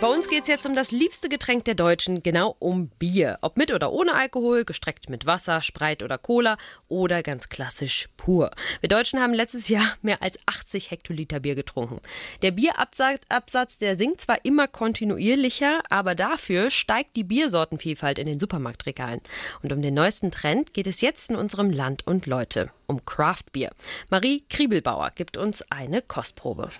Bei uns geht es jetzt um das liebste Getränk der Deutschen, genau um Bier. Ob mit oder ohne Alkohol, gestreckt mit Wasser, Spreit oder Cola oder ganz klassisch pur. Wir Deutschen haben letztes Jahr mehr als 80 Hektoliter Bier getrunken. Der Bierabsatz, der sinkt zwar immer kontinuierlicher, aber dafür steigt die Biersortenvielfalt in den Supermarktregalen. Und um den neuesten Trend geht es jetzt in unserem Land und Leute, um Craft Bier. Marie Kriebelbauer gibt uns eine Kostprobe.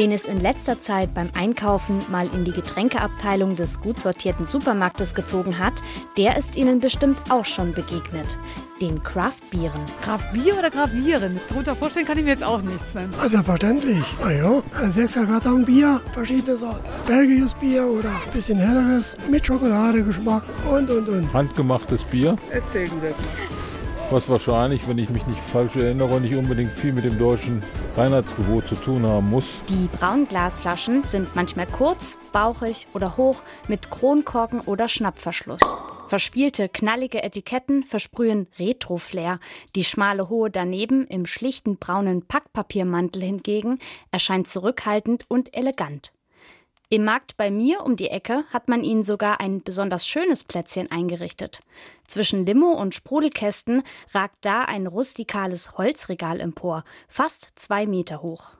Wen es in letzter Zeit beim Einkaufen mal in die Getränkeabteilung des gut sortierten Supermarktes gezogen hat, der ist Ihnen bestimmt auch schon begegnet. Den Craft-Bieren. Kraftbier oder Kraftbieren? Darunter vorstellen kann ich mir jetzt auch nichts. Ne? Also verständlich. Na ja, ein sechser Karton Bier, verschiedene Sorten. Belgisches Bier oder ein bisschen helleres mit Schokoladegeschmack und und und. Handgemachtes Bier, Erzähl du das mal. Was wahrscheinlich, wenn ich mich nicht falsch erinnere, nicht unbedingt viel mit dem deutschen Reinheitsgebot zu tun haben muss. Die Braunglasflaschen sind manchmal kurz, bauchig oder hoch mit Kronkorken oder Schnappverschluss. Verspielte, knallige Etiketten versprühen Retro-Flair. Die schmale Hohe daneben im schlichten braunen Packpapiermantel hingegen erscheint zurückhaltend und elegant. Im Markt bei mir um die Ecke hat man ihnen sogar ein besonders schönes Plätzchen eingerichtet. Zwischen Limo und Sprudelkästen ragt da ein rustikales Holzregal empor, fast zwei Meter hoch.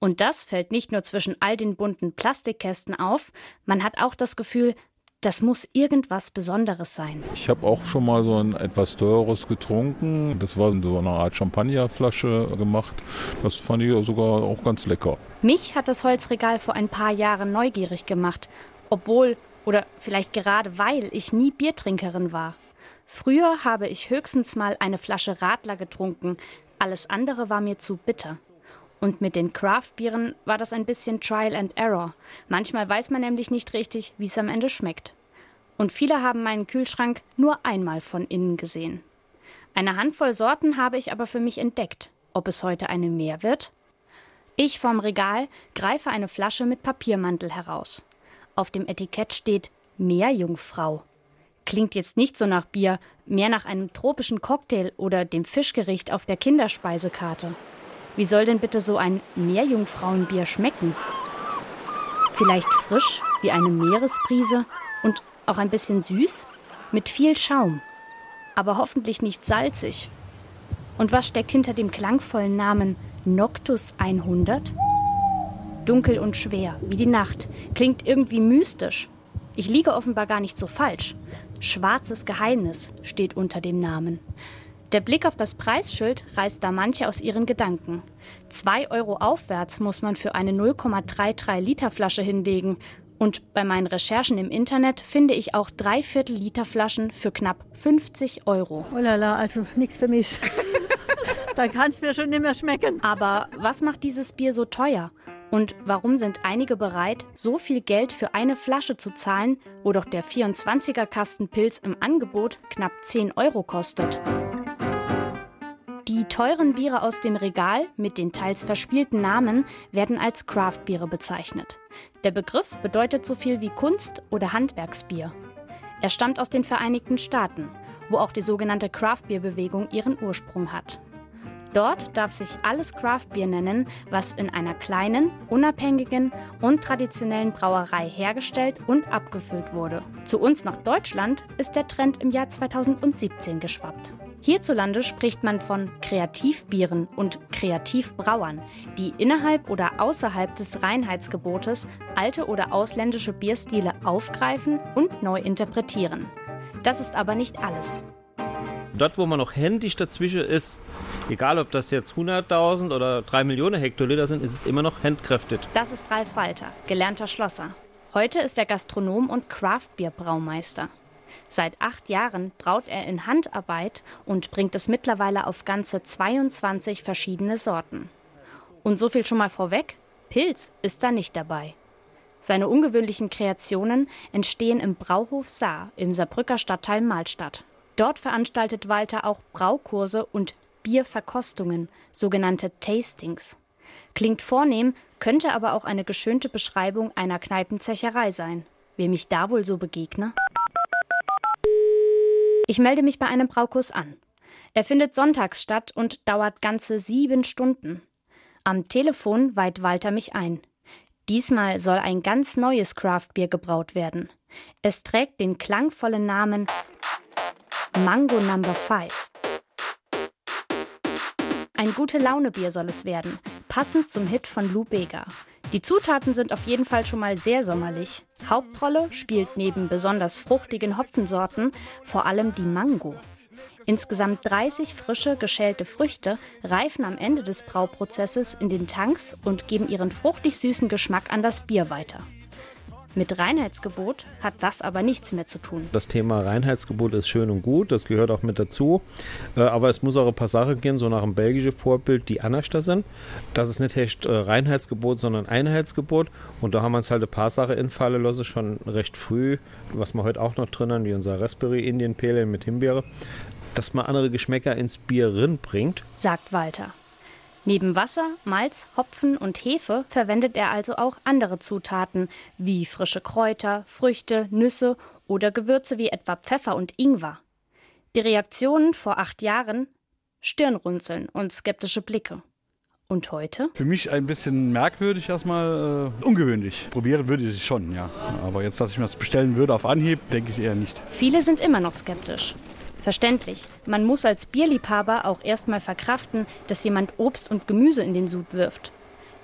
Und das fällt nicht nur zwischen all den bunten Plastikkästen auf, man hat auch das Gefühl, das muss irgendwas Besonderes sein. Ich habe auch schon mal so ein etwas teures getrunken. Das war so eine Art Champagnerflasche gemacht. Das fand ich sogar auch ganz lecker. Mich hat das Holzregal vor ein paar Jahren neugierig gemacht, obwohl oder vielleicht gerade weil ich nie Biertrinkerin war. Früher habe ich höchstens mal eine Flasche Radler getrunken, alles andere war mir zu bitter. Und mit den Craft-Bieren war das ein bisschen Trial and Error. Manchmal weiß man nämlich nicht richtig, wie es am Ende schmeckt. Und viele haben meinen Kühlschrank nur einmal von innen gesehen. Eine Handvoll Sorten habe ich aber für mich entdeckt. Ob es heute eine mehr wird? Ich vom Regal greife eine Flasche mit Papiermantel heraus. Auf dem Etikett steht Meerjungfrau. Klingt jetzt nicht so nach Bier, mehr nach einem tropischen Cocktail oder dem Fischgericht auf der Kinderspeisekarte. Wie soll denn bitte so ein Meerjungfrauenbier schmecken? Vielleicht frisch wie eine Meeresbrise und auch ein bisschen süß, mit viel Schaum, aber hoffentlich nicht salzig. Und was steckt hinter dem klangvollen Namen Noctus 100? Dunkel und schwer, wie die Nacht, klingt irgendwie mystisch. Ich liege offenbar gar nicht so falsch. Schwarzes Geheimnis steht unter dem Namen. Der Blick auf das Preisschild reißt da manche aus ihren Gedanken. Zwei Euro aufwärts muss man für eine 0,33 Liter Flasche hinlegen. Und bei meinen Recherchen im Internet finde ich auch Dreiviertel Liter Flaschen für knapp 50 Euro. Oh la la, also nichts für mich. da kann es mir schon nicht mehr schmecken. Aber was macht dieses Bier so teuer? Und warum sind einige bereit, so viel Geld für eine Flasche zu zahlen, wo doch der 24er Kasten Pilz im Angebot knapp 10 Euro kostet? Die teuren Biere aus dem Regal mit den teils verspielten Namen werden als Craft-Biere bezeichnet. Der Begriff bedeutet so viel wie Kunst- oder Handwerksbier. Er stammt aus den Vereinigten Staaten, wo auch die sogenannte Craft-Bier-Bewegung ihren Ursprung hat. Dort darf sich alles Craft-Bier nennen, was in einer kleinen, unabhängigen und traditionellen Brauerei hergestellt und abgefüllt wurde. Zu uns nach Deutschland ist der Trend im Jahr 2017 geschwappt. Hierzulande spricht man von Kreativbieren und Kreativbrauern, die innerhalb oder außerhalb des Reinheitsgebotes alte oder ausländische Bierstile aufgreifen und neu interpretieren. Das ist aber nicht alles. Dort, wo man noch händisch dazwischen ist, egal ob das jetzt 100.000 oder 3 Millionen Hektoliter sind, ist es immer noch handkräftet. Das ist Ralf Walter, gelernter Schlosser. Heute ist er Gastronom und Craftbierbraumeister. Seit acht Jahren braut er in Handarbeit und bringt es mittlerweile auf ganze 22 verschiedene Sorten. Und so viel schon mal vorweg, Pilz ist da nicht dabei. Seine ungewöhnlichen Kreationen entstehen im Brauhof Saar im Saarbrücker Stadtteil Mahlstadt. Dort veranstaltet Walter auch Braukurse und Bierverkostungen, sogenannte Tastings. Klingt vornehm, könnte aber auch eine geschönte Beschreibung einer Kneipenzecherei sein. Wem ich da wohl so begegne? Ich melde mich bei einem Braukurs an. Er findet sonntags statt und dauert ganze sieben Stunden. Am Telefon weiht Walter mich ein. Diesmal soll ein ganz neues Craftbier gebraut werden. Es trägt den klangvollen Namen Mango Number 5. Ein gute Laune-Bier soll es werden, passend zum Hit von Lou Bega. Die Zutaten sind auf jeden Fall schon mal sehr sommerlich. Hauptrolle spielt neben besonders fruchtigen Hopfensorten vor allem die Mango. Insgesamt 30 frische, geschälte Früchte reifen am Ende des Brauprozesses in den Tanks und geben ihren fruchtig süßen Geschmack an das Bier weiter. Mit Reinheitsgebot hat das aber nichts mehr zu tun. Das Thema Reinheitsgebot ist schön und gut, das gehört auch mit dazu. Äh, aber es muss auch ein paar Sachen gehen, so nach dem belgischen Vorbild, die anders da sind. Das ist nicht echt äh, Reinheitsgebot, sondern Einheitsgebot. Und da haben wir uns halt ein paar Sachen in Falle lassen, schon recht früh, was wir heute auch noch drin haben, wie unser Raspberry Indian Pale mit Himbeere, dass man andere Geschmäcker ins Bier rin bringt. Sagt Walter. Neben Wasser, Malz, Hopfen und Hefe verwendet er also auch andere Zutaten wie frische Kräuter, Früchte, Nüsse oder Gewürze wie etwa Pfeffer und Ingwer. Die Reaktionen vor acht Jahren Stirnrunzeln und skeptische Blicke. Und heute? Für mich ein bisschen merkwürdig erstmal, äh, ungewöhnlich. Probieren würde ich es schon, ja. Aber jetzt, dass ich mir das bestellen würde auf Anhieb, denke ich eher nicht. Viele sind immer noch skeptisch. Verständlich. Man muss als Bierliebhaber auch erstmal verkraften, dass jemand Obst und Gemüse in den Sud wirft.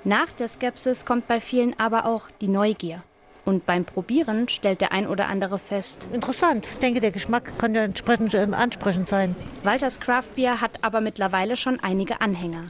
Nach der Skepsis kommt bei vielen aber auch die Neugier. Und beim Probieren stellt der ein oder andere fest. Interessant. Ich denke, der Geschmack kann ja entsprechend ansprechend sein. Walters Craft Beer hat aber mittlerweile schon einige Anhänger.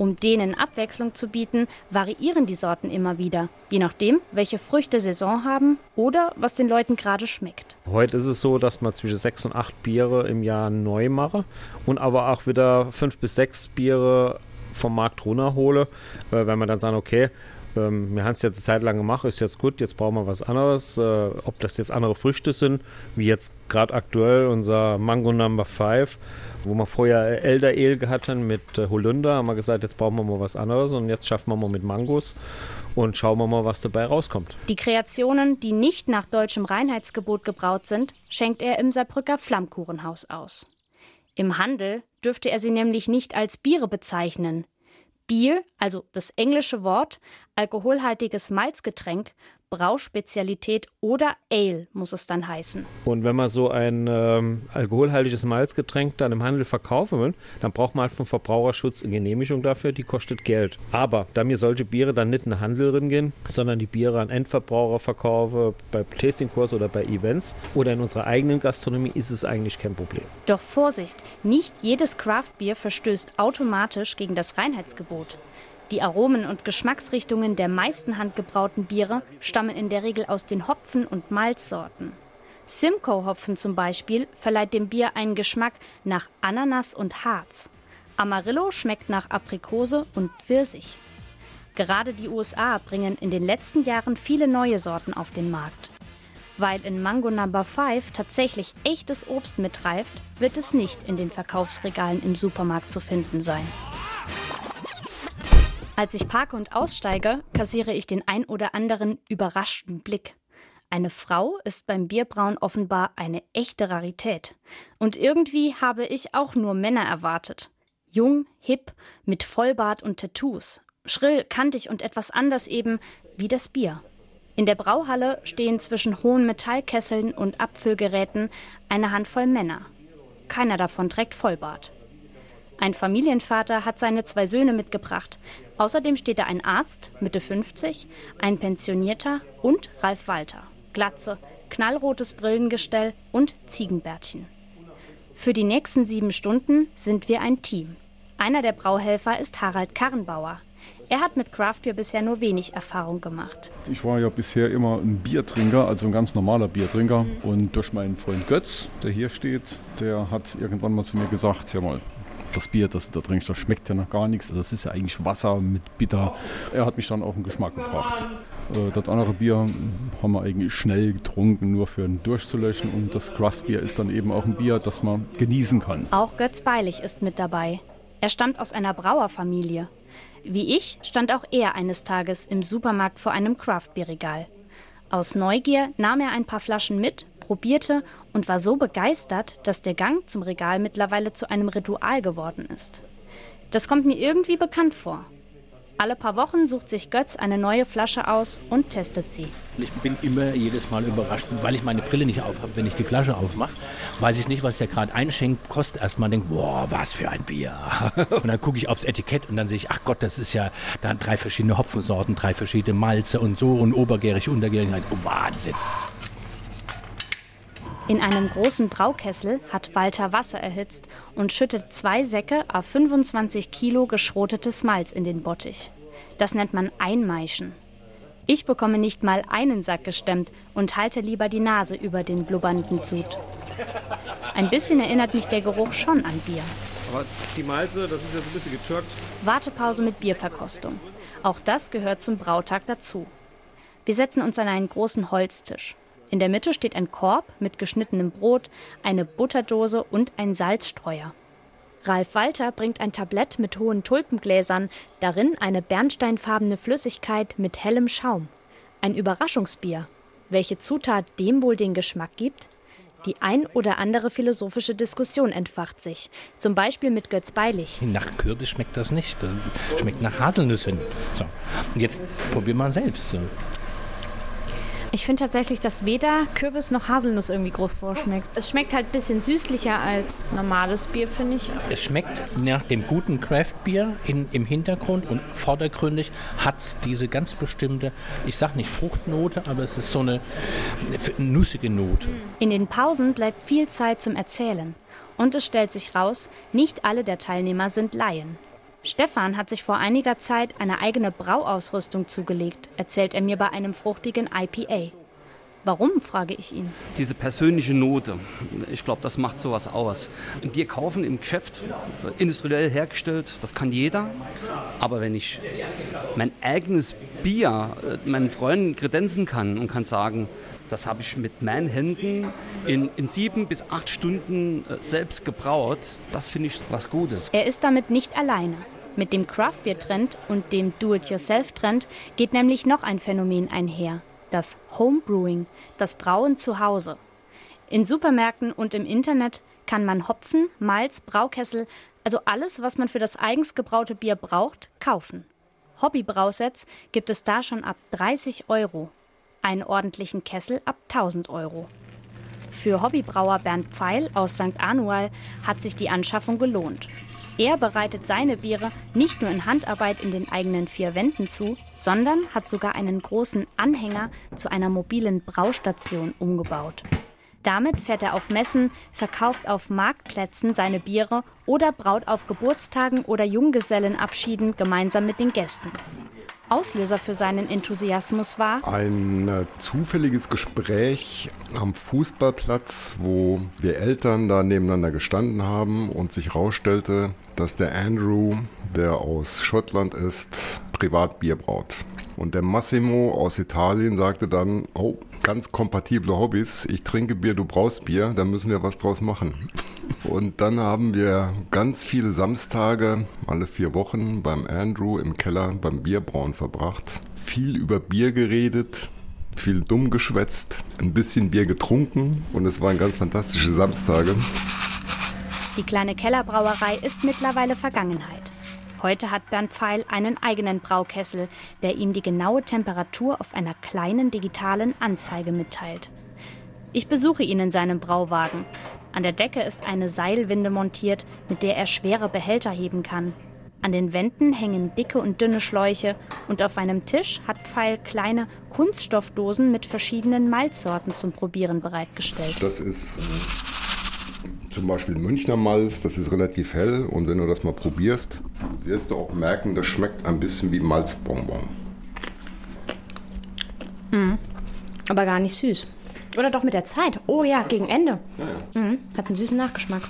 Um denen Abwechslung zu bieten, variieren die Sorten immer wieder, je nachdem, welche Früchte Saison haben oder was den Leuten gerade schmeckt. Heute ist es so, dass man zwischen sechs und acht Biere im Jahr neu mache und aber auch wieder fünf bis sechs Biere vom Markt runterhole, wenn man dann sagt, okay, ähm, wir haben es jetzt eine Zeit lang gemacht, ist jetzt gut, jetzt brauchen wir was anderes. Äh, ob das jetzt andere Früchte sind, wie jetzt gerade aktuell unser Mango Number 5, wo wir vorher Elder Ale gehabt haben mit äh, Holunder, haben wir gesagt, jetzt brauchen wir mal was anderes und jetzt schaffen wir mal mit Mangos und schauen wir mal, was dabei rauskommt. Die Kreationen, die nicht nach deutschem Reinheitsgebot gebraut sind, schenkt er im Saarbrücker Flammkuchenhaus aus. Im Handel dürfte er sie nämlich nicht als Biere bezeichnen. Bier, also das englische Wort, alkoholhaltiges Malzgetränk, Brauspezialität oder Ale muss es dann heißen. Und wenn man so ein ähm, alkoholhaltiges Malzgetränk dann im Handel verkaufen will, dann braucht man halt vom Verbraucherschutz eine Genehmigung dafür, die kostet Geld. Aber da mir solche Biere dann nicht in den Handel gehen, sondern die Biere an Endverbraucher verkaufe, bei Tastingkurs oder bei Events oder in unserer eigenen Gastronomie, ist es eigentlich kein Problem. Doch Vorsicht, nicht jedes Craftbier verstößt automatisch gegen das Reinheitsgebot. Die Aromen und Geschmacksrichtungen der meisten handgebrauten Biere stammen in der Regel aus den Hopfen- und Malzsorten. Simcoe-Hopfen zum Beispiel verleiht dem Bier einen Geschmack nach Ananas und Harz. Amarillo schmeckt nach Aprikose und Pfirsich. Gerade die USA bringen in den letzten Jahren viele neue Sorten auf den Markt. Weil in Mango Number 5 tatsächlich echtes Obst mitreift, wird es nicht in den Verkaufsregalen im Supermarkt zu finden sein. Als ich parke und aussteige, kassiere ich den ein oder anderen überraschten Blick. Eine Frau ist beim Bierbrauen offenbar eine echte Rarität. Und irgendwie habe ich auch nur Männer erwartet. Jung, hip, mit Vollbart und Tattoos. Schrill, kantig und etwas anders eben wie das Bier. In der Brauhalle stehen zwischen hohen Metallkesseln und Abfüllgeräten eine Handvoll Männer. Keiner davon trägt Vollbart. Ein Familienvater hat seine zwei Söhne mitgebracht. Außerdem steht da ein Arzt, Mitte 50, ein Pensionierter und Ralf Walter. Glatze, knallrotes Brillengestell und Ziegenbärtchen. Für die nächsten sieben Stunden sind wir ein Team. Einer der Brauhelfer ist Harald Karrenbauer. Er hat mit Craftbeer bisher nur wenig Erfahrung gemacht. Ich war ja bisher immer ein Biertrinker, also ein ganz normaler Biertrinker. Und durch meinen Freund Götz, der hier steht, der hat irgendwann mal zu mir gesagt, hör mal, das Bier, das du da trinkst, das schmeckt ja noch gar nichts. Das ist ja eigentlich Wasser mit Bitter. Er hat mich dann auf den Geschmack gebracht. Äh, das andere Bier haben wir eigentlich schnell getrunken, nur für durchzulöschen. Und das Craftbier ist dann eben auch ein Bier, das man genießen kann. Auch Götz Beilig ist mit dabei. Er stammt aus einer Brauerfamilie. Wie ich stand auch er eines Tages im Supermarkt vor einem Craftbeer-Regal. Aus Neugier nahm er ein paar Flaschen mit, probierte und war so begeistert, dass der Gang zum Regal mittlerweile zu einem Ritual geworden ist. Das kommt mir irgendwie bekannt vor. Alle paar Wochen sucht sich Götz eine neue Flasche aus und testet sie. Ich bin immer jedes Mal überrascht, weil ich meine Brille nicht aufhabe, wenn ich die Flasche aufmache. Weiß ich nicht, was der gerade einschenkt, kostet erstmal denkt, boah, was für ein Bier. Und dann gucke ich aufs Etikett und dann sehe ich, ach Gott, das ist ja da drei verschiedene Hopfensorten, drei verschiedene Malze und so und obergärig, untergärig. Oh, Wahnsinn. In einem großen Braukessel hat Walter Wasser erhitzt und schüttet zwei Säcke auf 25 Kilo geschrotetes Malz in den Bottich. Das nennt man Einmeischen. Ich bekomme nicht mal einen Sack gestemmt und halte lieber die Nase über den blubbernden Sud. Ein bisschen erinnert mich der Geruch schon an Bier. Aber die Malze, das ist jetzt ein bisschen getürkt. Wartepause mit Bierverkostung. Auch das gehört zum Brautag dazu. Wir setzen uns an einen großen Holztisch. In der Mitte steht ein Korb mit geschnittenem Brot, eine Butterdose und ein Salzstreuer. Ralf Walter bringt ein Tablett mit hohen Tulpengläsern, darin eine bernsteinfarbene Flüssigkeit mit hellem Schaum. Ein Überraschungsbier. Welche Zutat dem wohl den Geschmack gibt? Die ein oder andere philosophische Diskussion entfacht sich. Zum Beispiel mit Götz Beilich. Nach Kürbis schmeckt das nicht. Das schmeckt nach Haselnüssen. So. Und jetzt probier mal selbst. Ich finde tatsächlich, dass weder Kürbis noch Haselnuss irgendwie groß vorschmeckt. Es schmeckt halt ein bisschen süßlicher als normales Bier, finde ich. Es schmeckt nach dem guten Craftbier im Hintergrund und vordergründig hat es diese ganz bestimmte, ich sag nicht Fruchtnote, aber es ist so eine nussige Note. In den Pausen bleibt viel Zeit zum Erzählen. Und es stellt sich raus, nicht alle der Teilnehmer sind Laien. Stefan hat sich vor einiger Zeit eine eigene Brauausrüstung zugelegt, erzählt er mir bei einem fruchtigen IPA. Warum, frage ich ihn. Diese persönliche Note, ich glaube, das macht sowas aus. Ein Bier kaufen im Geschäft, industriell hergestellt, das kann jeder. Aber wenn ich mein eigenes Bier äh, meinen Freunden kredenzen kann und kann sagen, das habe ich mit meinen Händen in, in sieben bis acht Stunden äh, selbst gebraut, das finde ich was Gutes. Er ist damit nicht alleine. Mit dem Craftbeer-Trend und dem Do-it-yourself-Trend geht nämlich noch ein Phänomen einher das Homebrewing, das Brauen zu Hause. In Supermärkten und im Internet kann man Hopfen, Malz, Braukessel, also alles, was man für das eigens gebraute Bier braucht, kaufen. Hobbybrausets gibt es da schon ab 30 Euro, einen ordentlichen Kessel ab 1000 Euro. Für Hobbybrauer Bernd Pfeil aus St. Anual hat sich die Anschaffung gelohnt. Er bereitet seine Biere nicht nur in Handarbeit in den eigenen vier Wänden zu, sondern hat sogar einen großen Anhänger zu einer mobilen Braustation umgebaut. Damit fährt er auf Messen, verkauft auf Marktplätzen seine Biere oder braut auf Geburtstagen oder Junggesellenabschieden gemeinsam mit den Gästen. Auslöser für seinen Enthusiasmus war? Ein äh, zufälliges Gespräch am Fußballplatz, wo wir Eltern da nebeneinander gestanden haben und sich herausstellte, dass der Andrew, der aus Schottland ist, Privatbier braut. Und der Massimo aus Italien sagte dann, oh, ganz kompatible Hobbys, ich trinke Bier, du brauchst Bier, da müssen wir was draus machen. Und dann haben wir ganz viele Samstage, alle vier Wochen, beim Andrew im Keller beim Bierbrauen verbracht. Viel über Bier geredet, viel dumm geschwätzt, ein bisschen Bier getrunken und es waren ganz fantastische Samstage. Die kleine Kellerbrauerei ist mittlerweile Vergangenheit. Heute hat Bernd Pfeil einen eigenen Braukessel, der ihm die genaue Temperatur auf einer kleinen digitalen Anzeige mitteilt. Ich besuche ihn in seinem Brauwagen. An der Decke ist eine Seilwinde montiert, mit der er schwere Behälter heben kann. An den Wänden hängen dicke und dünne Schläuche und auf einem Tisch hat Pfeil kleine Kunststoffdosen mit verschiedenen Malzsorten zum Probieren bereitgestellt. Das ist äh, zum Beispiel Münchner Malz, das ist relativ hell und wenn du das mal probierst, wirst du auch merken, das schmeckt ein bisschen wie Malzbonbon. Mhm. Aber gar nicht süß. Oder doch mit der Zeit. Oh ja, gegen Ende. Ja, ja. Mhm. Hat einen süßen Nachgeschmack.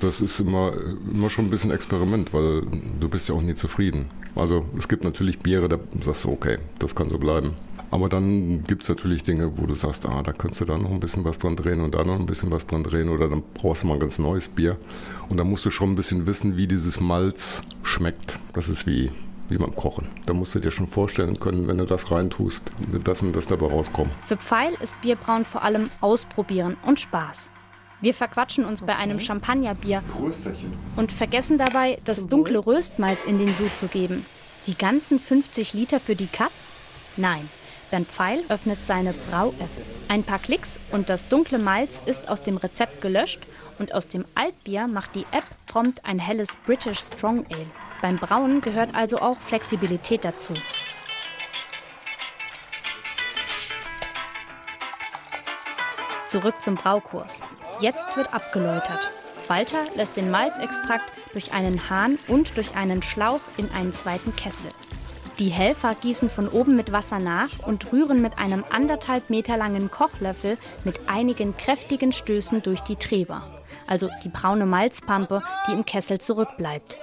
Das ist immer, immer schon ein bisschen Experiment, weil du bist ja auch nie zufrieden. Also es gibt natürlich Biere, da sagst du, okay, das kann so bleiben. Aber dann gibt es natürlich Dinge, wo du sagst, ah, da kannst du da noch ein bisschen was dran drehen und da noch ein bisschen was dran drehen oder dann brauchst du mal ein ganz neues Bier. Und da musst du schon ein bisschen wissen, wie dieses Malz schmeckt. Das ist wie wie beim Kochen. Da musst du dir schon vorstellen können, wenn du das reintust, wird das und das dabei rauskommen. Für Pfeil ist Bierbrauen vor allem Ausprobieren und Spaß. Wir verquatschen uns bei einem Champagnerbier und vergessen dabei, das dunkle Röstmalz in den Sud zu geben. Die ganzen 50 Liter für die Katz? Nein. Bernd Pfeil öffnet seine Brau-App. Ein paar Klicks und das dunkle Malz ist aus dem Rezept gelöscht und aus dem Altbier macht die App prompt ein helles British Strong Ale. Beim Brauen gehört also auch Flexibilität dazu. Zurück zum Braukurs. Jetzt wird abgeläutert. Walter lässt den Malzextrakt durch einen Hahn und durch einen Schlauch in einen zweiten Kessel. Die Helfer gießen von oben mit Wasser nach und rühren mit einem anderthalb Meter langen Kochlöffel mit einigen kräftigen Stößen durch die Treber, also die braune Malzpampe, die im Kessel zurückbleibt.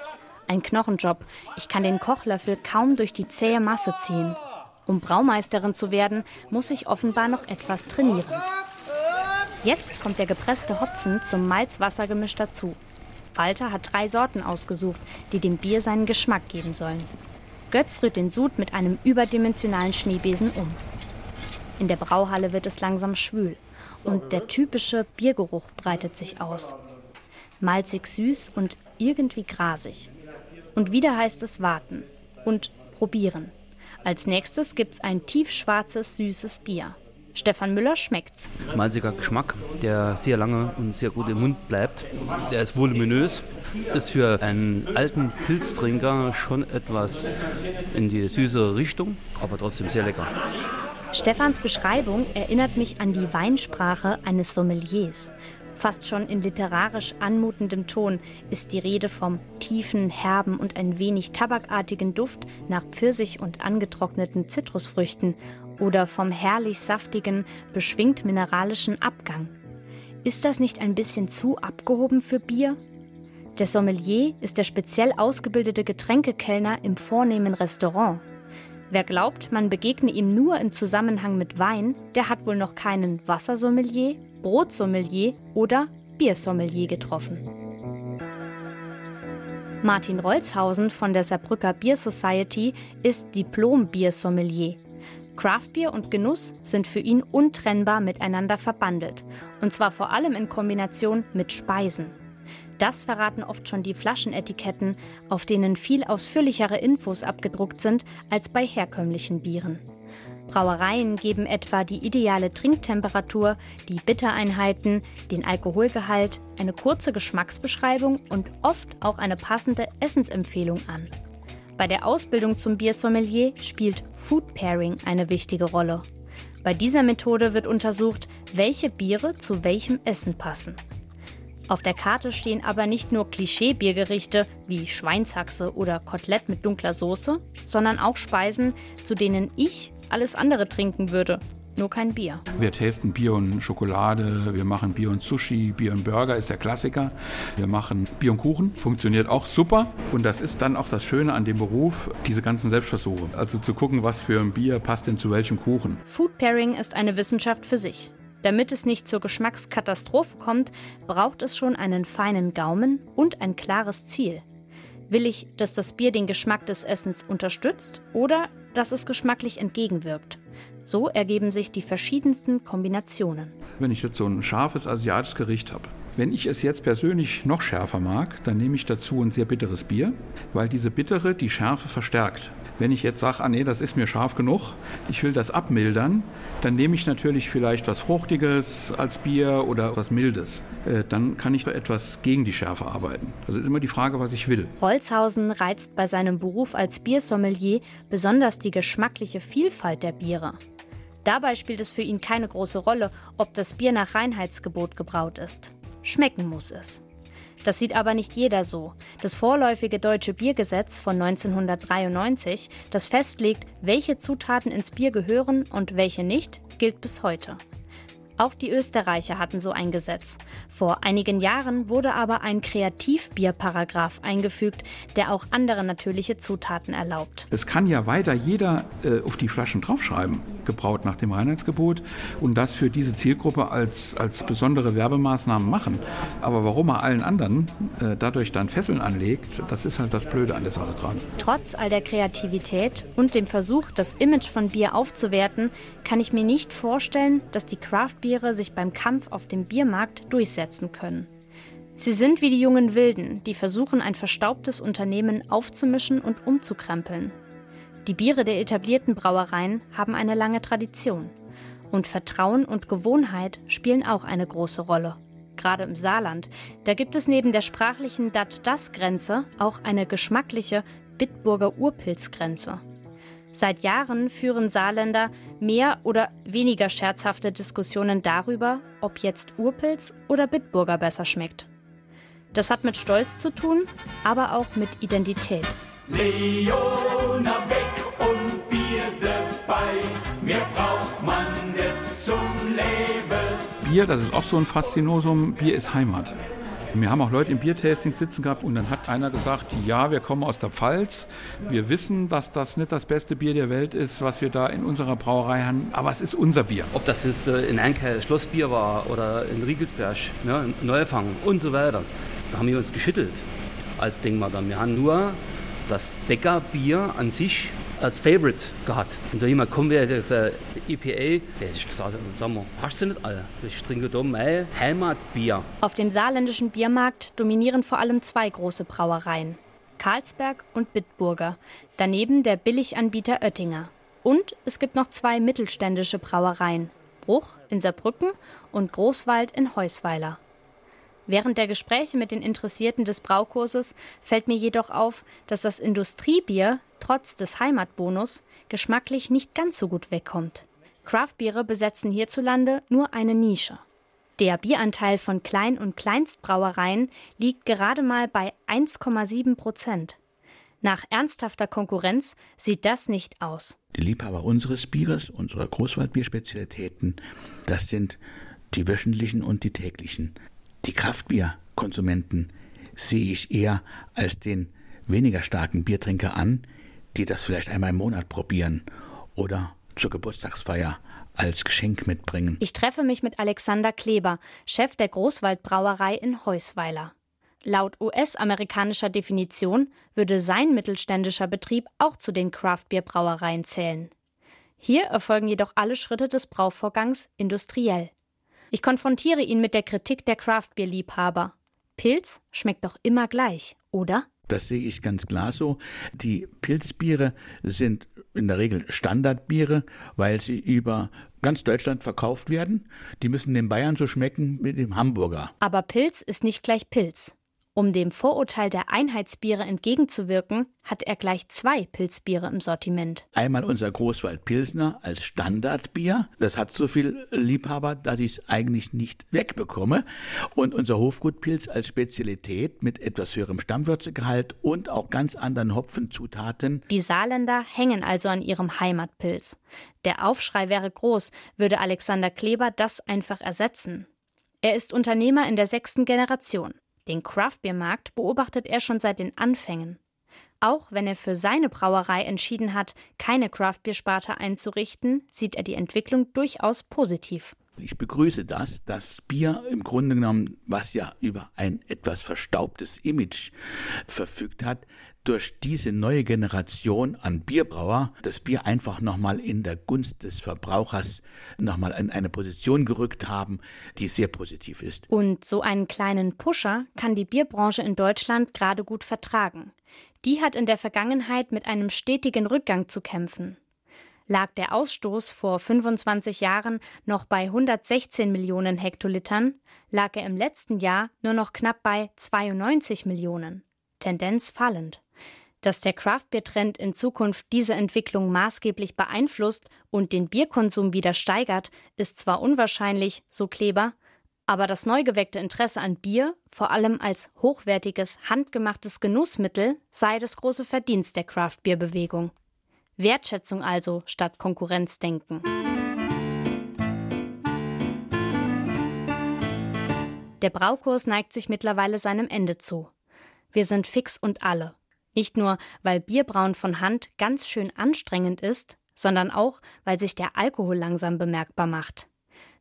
Ein Knochenjob. Ich kann den Kochlöffel kaum durch die zähe Masse ziehen. Um Braumeisterin zu werden, muss ich offenbar noch etwas trainieren. Jetzt kommt der gepresste Hopfen zum Malzwassergemisch dazu. Walter hat drei Sorten ausgesucht, die dem Bier seinen Geschmack geben sollen. Götz rührt den Sud mit einem überdimensionalen Schneebesen um. In der Brauhalle wird es langsam schwül und der typische Biergeruch breitet sich aus. Malzig süß und irgendwie grasig. Und wieder heißt es warten und probieren. Als nächstes gibt's ein tiefschwarzes, süßes Bier. Stefan Müller schmeckt's. Malziger Geschmack, der sehr lange und sehr gut im Mund bleibt. Der ist voluminös, ist für einen alten Pilztrinker schon etwas in die süße Richtung, aber trotzdem sehr lecker. Stefans Beschreibung erinnert mich an die Weinsprache eines Sommeliers. Fast schon in literarisch anmutendem Ton ist die Rede vom tiefen, herben und ein wenig tabakartigen Duft nach Pfirsich und angetrockneten Zitrusfrüchten oder vom herrlich saftigen, beschwingt mineralischen Abgang. Ist das nicht ein bisschen zu abgehoben für Bier? Der Sommelier ist der speziell ausgebildete Getränkekellner im vornehmen Restaurant. Wer glaubt, man begegne ihm nur im Zusammenhang mit Wein, der hat wohl noch keinen Wassersommelier, Brotsommelier oder Biersommelier getroffen. Martin Rolzhausen von der Saarbrücker Bier Society ist Diplom-Biersommelier. Craftbier und Genuss sind für ihn untrennbar miteinander verbandelt. Und zwar vor allem in Kombination mit Speisen. Das verraten oft schon die Flaschenetiketten, auf denen viel ausführlichere Infos abgedruckt sind als bei herkömmlichen Bieren. Brauereien geben etwa die ideale Trinktemperatur, die Bittereinheiten, den Alkoholgehalt, eine kurze Geschmacksbeschreibung und oft auch eine passende Essensempfehlung an. Bei der Ausbildung zum Biersommelier spielt Food Pairing eine wichtige Rolle. Bei dieser Methode wird untersucht, welche Biere zu welchem Essen passen. Auf der Karte stehen aber nicht nur Klischee-Biergerichte wie Schweinshaxe oder Kotelett mit dunkler Soße, sondern auch Speisen, zu denen ich alles andere trinken würde, nur kein Bier. Wir testen Bier und Schokolade, wir machen Bier und Sushi, Bier und Burger ist der Klassiker. Wir machen Bier und Kuchen, funktioniert auch super. Und das ist dann auch das Schöne an dem Beruf, diese ganzen Selbstversuche. Also zu gucken, was für ein Bier passt denn zu welchem Kuchen. Food Pairing ist eine Wissenschaft für sich. Damit es nicht zur Geschmackskatastrophe kommt, braucht es schon einen feinen Gaumen und ein klares Ziel. Will ich, dass das Bier den Geschmack des Essens unterstützt oder dass es geschmacklich entgegenwirkt? So ergeben sich die verschiedensten Kombinationen. Wenn ich jetzt so ein scharfes asiatisches Gericht habe, wenn ich es jetzt persönlich noch schärfer mag, dann nehme ich dazu ein sehr bitteres Bier, weil diese bittere die Schärfe verstärkt. Wenn ich jetzt sage, ah nee, das ist mir scharf genug, ich will das abmildern, dann nehme ich natürlich vielleicht was Fruchtiges als Bier oder was Mildes. Äh, dann kann ich etwas gegen die Schärfe arbeiten. Also ist immer die Frage, was ich will. Rolzhausen reizt bei seinem Beruf als Biersommelier besonders die geschmackliche Vielfalt der Biere. Dabei spielt es für ihn keine große Rolle, ob das Bier nach Reinheitsgebot gebraut ist. Schmecken muss es. Das sieht aber nicht jeder so. Das vorläufige deutsche Biergesetz von 1993, das festlegt, welche Zutaten ins Bier gehören und welche nicht, gilt bis heute. Auch die Österreicher hatten so ein Gesetz. Vor einigen Jahren wurde aber ein Kreativbierparagraph eingefügt, der auch andere natürliche Zutaten erlaubt. Es kann ja weiter jeder äh, auf die Flaschen draufschreiben. gebraut nach dem Reinheitsgebot und das für diese Zielgruppe als, als besondere Werbemaßnahmen machen. Aber warum er allen anderen äh, dadurch dann Fesseln anlegt, das ist halt das Blöde an der Sache gerade. Trotz all der Kreativität und dem Versuch, das Image von Bier aufzuwerten, kann ich mir nicht vorstellen, dass die Craft-Biere sich beim Kampf auf dem Biermarkt durchsetzen können. Sie sind wie die jungen Wilden, die versuchen, ein verstaubtes Unternehmen aufzumischen und umzukrempeln. Die Biere der etablierten Brauereien haben eine lange Tradition. Und Vertrauen und Gewohnheit spielen auch eine große Rolle. Gerade im Saarland, da gibt es neben der sprachlichen Dat-Das-Grenze auch eine geschmackliche Bitburger Urpilzgrenze. Seit Jahren führen Saarländer mehr oder weniger scherzhafte Diskussionen darüber, ob jetzt Urpilz oder Bitburger besser schmeckt. Das hat mit Stolz zu tun, aber auch mit Identität. Leona weg und Bier dabei, mehr braucht man nicht zum Leben. Bier, das ist auch so ein Faszinosum, Bier ist Heimat. Wir haben auch Leute im Biertasting sitzen gehabt und dann hat einer gesagt, ja, wir kommen aus der Pfalz. Wir wissen, dass das nicht das beste Bier der Welt ist, was wir da in unserer Brauerei haben, aber es ist unser Bier. Ob das jetzt äh, in Enkel Schlossbier war oder in Riegelsberg, ne, Neufang und so weiter. Da haben wir uns geschüttelt als Dingmacher. Wir haben nur das Bäckerbier an sich als Favorite gehabt. Und da jemand kommt, der äh, EPA, der hat gesagt, sag mal, hast du nicht alle? Ich trinke da mein Heimatbier. Auf dem saarländischen Biermarkt dominieren vor allem zwei große Brauereien. Karlsberg und Bitburger, daneben der Billiganbieter Oettinger. Und es gibt noch zwei mittelständische Brauereien, Bruch in Saarbrücken und Großwald in Heusweiler. Während der Gespräche mit den Interessierten des Braukurses fällt mir jedoch auf, dass das Industriebier trotz des Heimatbonus geschmacklich nicht ganz so gut wegkommt. Craftbiere besetzen hierzulande nur eine Nische. Der Bieranteil von Klein- und Kleinstbrauereien liegt gerade mal bei 1,7 Prozent. Nach ernsthafter Konkurrenz sieht das nicht aus. Die Liebhaber unseres Bieres, unserer Großwaldbierspezialitäten, das sind die wöchentlichen und die täglichen. Die Kraftbierkonsumenten sehe ich eher als den weniger starken Biertrinker an, die das vielleicht einmal im Monat probieren oder zur Geburtstagsfeier als Geschenk mitbringen. Ich treffe mich mit Alexander Kleber, Chef der Großwaldbrauerei in Heusweiler. Laut US-amerikanischer Definition würde sein mittelständischer Betrieb auch zu den Craftbierbrauereien zählen. Hier erfolgen jedoch alle Schritte des Brauvorgangs industriell. Ich konfrontiere ihn mit der Kritik der Craftbeer-Liebhaber. Pilz schmeckt doch immer gleich, oder? Das sehe ich ganz klar so. Die Pilzbiere sind in der Regel Standardbiere, weil sie über ganz Deutschland verkauft werden. Die müssen den Bayern so schmecken wie dem Hamburger. Aber Pilz ist nicht gleich Pilz. Um dem Vorurteil der Einheitsbiere entgegenzuwirken, hat er gleich zwei Pilzbiere im Sortiment. Einmal unser Großwald Pilsner als Standardbier. Das hat so viel Liebhaber, dass ich es eigentlich nicht wegbekomme. Und unser Hofgutpilz als Spezialität mit etwas höherem Stammwürzegehalt und auch ganz anderen Hopfenzutaten. Die Saarländer hängen also an ihrem Heimatpilz. Der Aufschrei wäre groß, würde Alexander Kleber das einfach ersetzen. Er ist Unternehmer in der sechsten Generation. Den Craftbeer-Markt beobachtet er schon seit den Anfängen. Auch wenn er für seine Brauerei entschieden hat, keine Craftbeer-Sparte einzurichten, sieht er die Entwicklung durchaus positiv. Ich begrüße das, dass Bier im Grunde genommen, was ja über ein etwas verstaubtes Image verfügt hat, durch diese neue Generation an Bierbrauer das Bier einfach nochmal in der Gunst des Verbrauchers nochmal in eine Position gerückt haben, die sehr positiv ist. Und so einen kleinen Pusher kann die Bierbranche in Deutschland gerade gut vertragen. Die hat in der Vergangenheit mit einem stetigen Rückgang zu kämpfen. Lag der Ausstoß vor 25 Jahren noch bei 116 Millionen Hektolitern, lag er im letzten Jahr nur noch knapp bei 92 Millionen. Tendenz fallend. Dass der Craftbeer-Trend in Zukunft diese Entwicklung maßgeblich beeinflusst und den Bierkonsum wieder steigert, ist zwar unwahrscheinlich, so Kleber, aber das neu geweckte Interesse an Bier, vor allem als hochwertiges, handgemachtes Genussmittel, sei das große Verdienst der Craftbeer-Bewegung. Wertschätzung also statt Konkurrenzdenken. Der Braukurs neigt sich mittlerweile seinem Ende zu. Wir sind fix und alle. Nicht nur, weil Bierbrauen von Hand ganz schön anstrengend ist, sondern auch, weil sich der Alkohol langsam bemerkbar macht.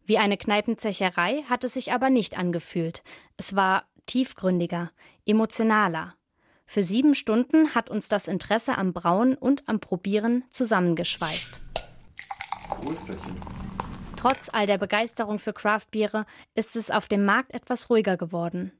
Wie eine Kneipenzecherei hat es sich aber nicht angefühlt. Es war tiefgründiger, emotionaler. Für sieben Stunden hat uns das Interesse am Brauen und am Probieren zusammengeschweißt. Trotz all der Begeisterung für Craftbiere ist es auf dem Markt etwas ruhiger geworden.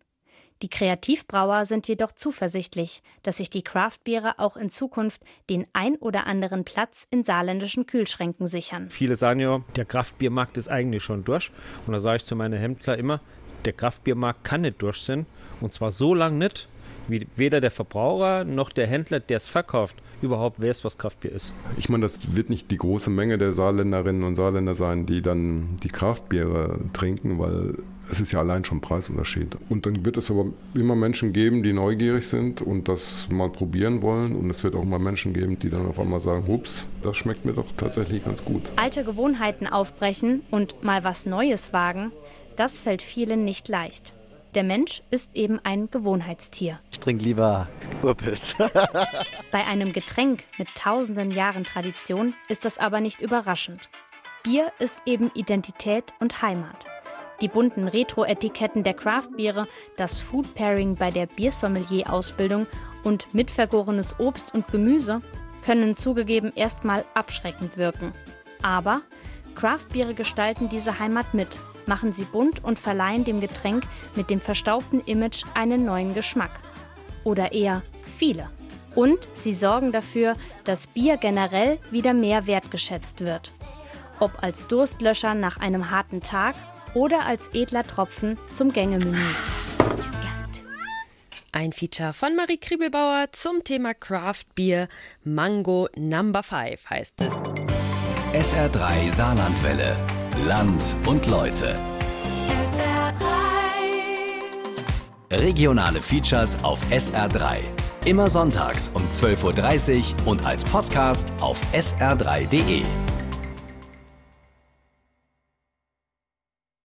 Die Kreativbrauer sind jedoch zuversichtlich, dass sich die Craftbiere auch in Zukunft den ein oder anderen Platz in saarländischen Kühlschränken sichern. Viele sagen ja, der Kraftbiermarkt ist eigentlich schon durch. Und da sage ich zu meinen Händler immer, der Kraftbiermarkt kann nicht durch sein. Und zwar so lange nicht, wie weder der Verbraucher noch der Händler, der es verkauft, überhaupt weiß, was Kraftbier ist. Ich meine, das wird nicht die große Menge der Saarländerinnen und Saarländer sein, die dann die Kraftbiere trinken, weil es ist ja allein schon Preisunterschied. Und dann wird es aber immer Menschen geben, die neugierig sind und das mal probieren wollen. Und es wird auch mal Menschen geben, die dann auf einmal sagen, ups, das schmeckt mir doch tatsächlich ganz gut. Alte Gewohnheiten aufbrechen und mal was Neues wagen, das fällt vielen nicht leicht. Der Mensch ist eben ein Gewohnheitstier. Ich trinke lieber Urpilz. Bei einem Getränk mit tausenden Jahren Tradition ist das aber nicht überraschend. Bier ist eben Identität und Heimat. Die bunten Retro-Etiketten der Craft-Biere, das Food Pairing bei der Biersommelier-Ausbildung und mitvergorenes Obst und Gemüse können zugegeben erstmal abschreckend wirken. Aber Craft-Biere gestalten diese Heimat mit, machen sie bunt und verleihen dem Getränk mit dem verstaubten Image einen neuen Geschmack. Oder eher viele. Und sie sorgen dafür, dass Bier generell wieder mehr wertgeschätzt wird. Ob als Durstlöscher nach einem harten Tag oder als edler Tropfen zum Gängemenü. Ein Feature von Marie Kriebelbauer zum Thema Craft Beer Mango Number 5 heißt es. SR3 Saarlandwelle. Land und Leute. Regionale Features auf SR3. Immer sonntags um 12.30 Uhr und als Podcast auf sr3.de.